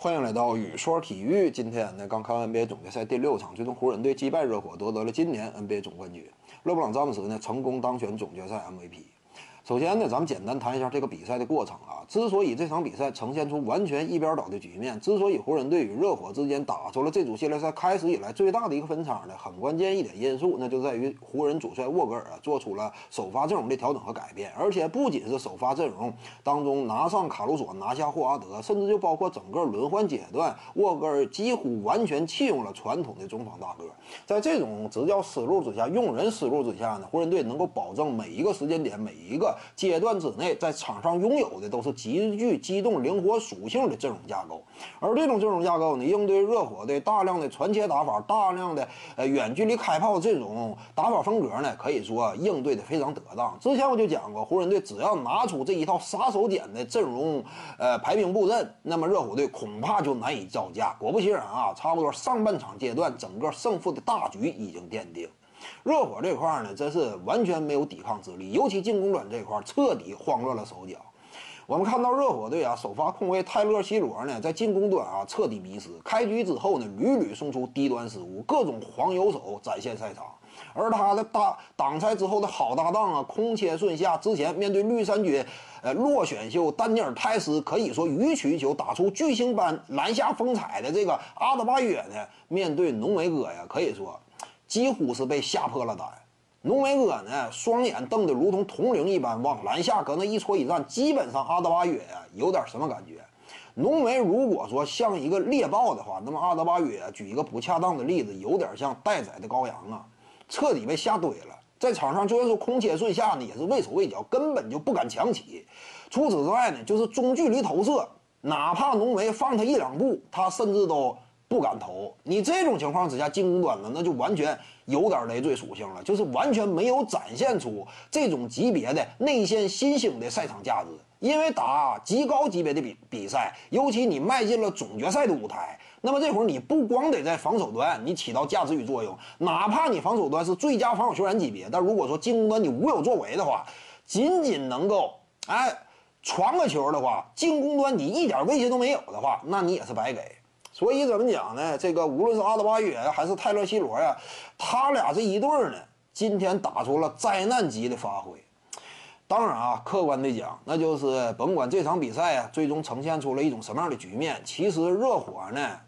欢迎来到雨说体育。今天呢，刚看完 NBA 总决赛第六场，最终湖人队击败热火，夺得了今年 NBA 总冠军。勒布朗·詹姆斯呢，成功当选总决赛 MVP。首先呢，咱们简单谈一下这个比赛的过程啊。之所以这场比赛呈现出完全一边倒的局面，之所以湖人队与热火之间打出了这组系列赛开始以来最大的一个分差呢，很关键一点因素，那就在于湖人主帅沃格尔啊做出了首发阵容的调整和改变，而且不仅是首发阵容当中拿上卡鲁索，拿下霍华德，甚至就包括整个轮换阶段，沃格尔几乎完全弃用了传统的中锋大个。在这种执教思路之下，用人思路之下呢，湖人队能够保证每一个时间点、每一个阶段之内，在场上拥有的都是极具机动灵活属性的阵容架构。而这种阵容架构呢，应对热火的大量的传切打法、大量的呃远距离开炮这种打法风格呢，可以说应对的非常得当。之前我就讲过，湖人队只要拿出这一套杀手锏的阵容呃排兵布阵，那么热火队恐怕就难以招架。果不其然啊，差不多上半场阶段，整个胜负的大局已经奠定。热火这块呢，真是完全没有抵抗之力，尤其进攻端这块彻底慌乱了手脚。我们看到热火队啊，首发控卫泰勒·希罗呢，在进攻端啊彻底迷失。开局之后呢，屡屡送出低端失误，各种黄油手展现赛场。而他的搭挡拆之后的好搭档啊，空切顺下，之前面对绿衫军，呃，落选秀丹尼尔·泰斯，可以说予取予求，打出巨星般篮下风采的这个阿德巴约呢，面对浓眉哥呀，可以说。几乎是被吓破了胆，浓眉哥呢，双眼瞪得如同铜铃一般，往篮下搁那一戳一站，基本上阿德巴约呀有点什么感觉？浓眉如果说像一个猎豹的话，那么阿德巴约举一个不恰当的例子，有点像待宰的。羔羊啊，彻底被吓堆了。在场上就算是空切顺下呢，也是畏手畏脚，根本就不敢强起。除此之外呢，就是中距离投射，哪怕浓眉放他一两步，他甚至都。不敢投，你这种情况之下进攻端呢，那就完全有点累赘属性了，就是完全没有展现出这种级别的内线新星的赛场价值。因为打极高级别的比比赛，尤其你迈进了总决赛的舞台，那么这会儿你不光得在防守端你起到价值与作用，哪怕你防守端是最佳防守球员级别，但如果说进攻端你无有作为的话，仅仅能够哎传个球的话，进攻端你一点威胁都没有的话，那你也是白给。所以怎么讲呢？这个无论是阿德巴约还是泰勒·希罗呀，他俩这一对儿呢，今天打出了灾难级的发挥。当然啊，客观的讲，那就是甭管这场比赛啊，最终呈现出了一种什么样的局面，其实热火呢。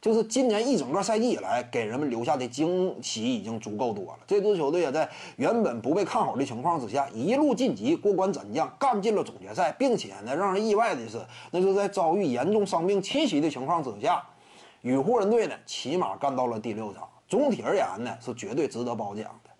就是今年一整个赛季以来，给人们留下的惊喜已经足够多了。这支球队也在原本不被看好的情况之下，一路晋级，过关斩将，干进了总决赛，并且呢，让人意外的是，那是在遭遇严重伤病侵袭的情况之下，与湖人队呢，起码干到了第六场。总体而言呢，是绝对值得褒奖的。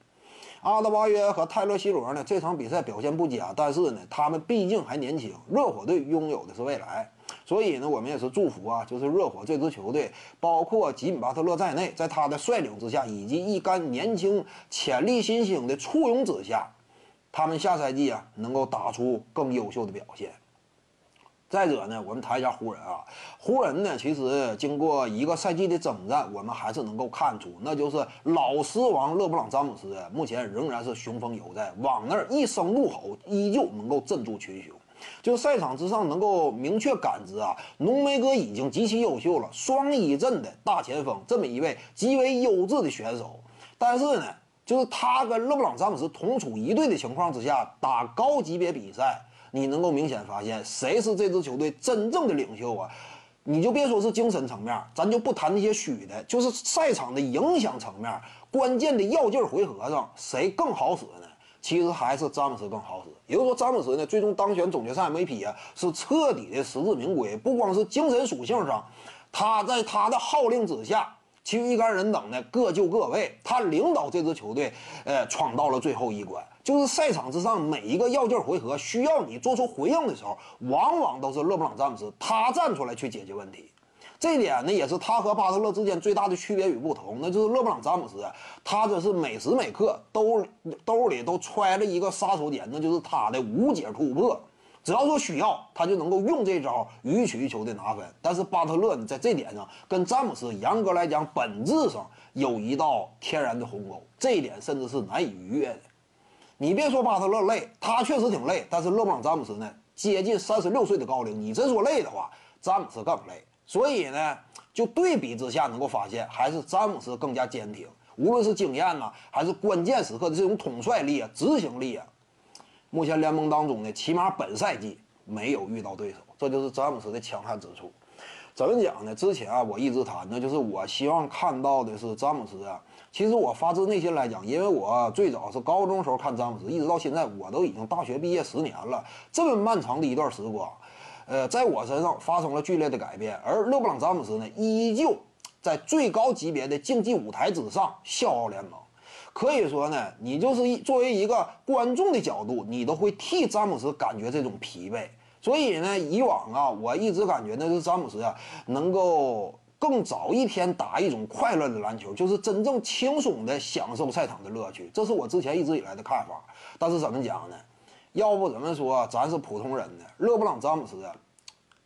阿德巴约和泰勒·希罗呢，这场比赛表现不佳，但是呢，他们毕竟还年轻，热火队拥有的是未来。所以呢，我们也是祝福啊，就是热火这支球队，包括吉米巴特勒在内，在他的率领之下，以及一干年轻潜力新星的簇拥之下，他们下赛季啊能够打出更优秀的表现。再者呢，我们谈一下湖人啊，湖人呢，其实经过一个赛季的征战，我们还是能够看出，那就是老狮王勒布朗詹姆斯目前仍然是雄风犹在，往那儿一声怒吼，依旧能够镇住群雄。就赛场之上能够明确感知啊，浓眉哥已经极其优秀了，双一阵的大前锋，这么一位极为优质的选手。但是呢，就是他跟勒布朗詹姆斯同处一队的情况之下，打高级别比赛，你能够明显发现谁是这支球队真正的领袖啊？你就别说是精神层面，咱就不谈那些虚的，就是赛场的影响层面，关键的要劲回合上，谁更好使呢？其实还是詹姆斯更好使，也就是说，詹姆斯呢最终当选总决赛 MVP 啊，是彻底的实至名归。不光是精神属性上，他在他的号令之下，其余一干人等呢各就各位，他领导这支球队，呃，闯到了最后一关。就是赛场之上每一个要劲回合需要你做出回应的时候，往往都是勒布朗詹姆斯他站出来去解决问题。这点呢，也是他和巴特勒之间最大的区别与不同，那就是勒布朗詹姆斯，他这是每时每刻兜兜里都揣着一个杀手锏，那就是他的无解突破。只要说需要，他就能够用这招予取予求的拿分。但是巴特勒呢，在这点上跟詹姆斯严格来讲，本质上有一道天然的鸿沟，这一点甚至是难以逾越的。你别说巴特勒累，他确实挺累，但是勒布朗詹姆斯呢，接近三十六岁的高龄，你真说累的话，詹姆斯更累。所以呢，就对比之下能够发现，还是詹姆斯更加坚挺，无论是经验呐，还是关键时刻的这种统帅力啊、执行力啊，目前联盟当中呢，起码本赛季没有遇到对手，这就是詹姆斯的强悍之处。怎么讲呢？之前啊，我一直谈的就是我希望看到的是詹姆斯啊。其实我发自内心来讲，因为我最早是高中时候看詹姆斯，一直到现在，我都已经大学毕业十年了，这么漫长的一段时光。呃，在我身上发生了剧烈的改变，而勒布朗·詹姆斯呢，依旧在最高级别的竞技舞台之上笑傲联盟。可以说呢，你就是一作为一个观众的角度，你都会替詹姆斯感觉这种疲惫。所以呢，以往啊，我一直感觉那是詹姆斯啊，能够更早一天打一种快乐的篮球，就是真正轻松的享受赛场的乐趣。这是我之前一直以来的看法。但是怎么讲呢？要不怎么说咱是普通人呢？勒布朗·詹姆斯啊，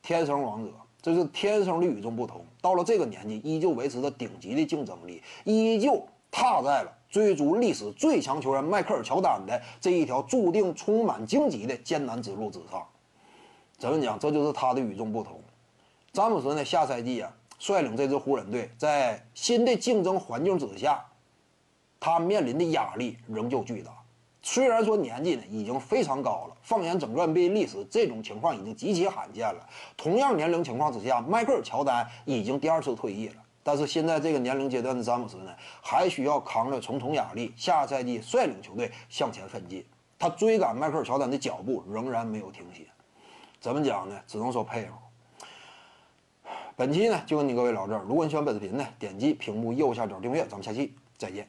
天生王者，这是天生的与众不同。到了这个年纪，依旧维持着顶级的竞争力，依旧踏在了追逐历史最强球员迈克尔·乔丹的这一条注定充满荆棘的艰难之路之上。怎么讲？这就是他的与众不同。詹姆斯呢，下赛季啊，率领这支湖人队在新的竞争环境之下，他面临的压力仍旧巨大。虽然说年纪呢已经非常高了，放眼整个 NBA 历史，这种情况已经极其罕见了。同样年龄情况之下，迈克尔乔丹已经第二次退役了，但是现在这个年龄阶段的詹姆斯呢，还需要扛着重重压力，下赛季率领球队向前奋进。他追赶迈克尔乔丹的脚步仍然没有停歇。怎么讲呢？只能说佩服。本期呢就跟你各位聊这儿。如果你喜欢本视频呢，点击屏幕右下角订阅。咱们下期再见。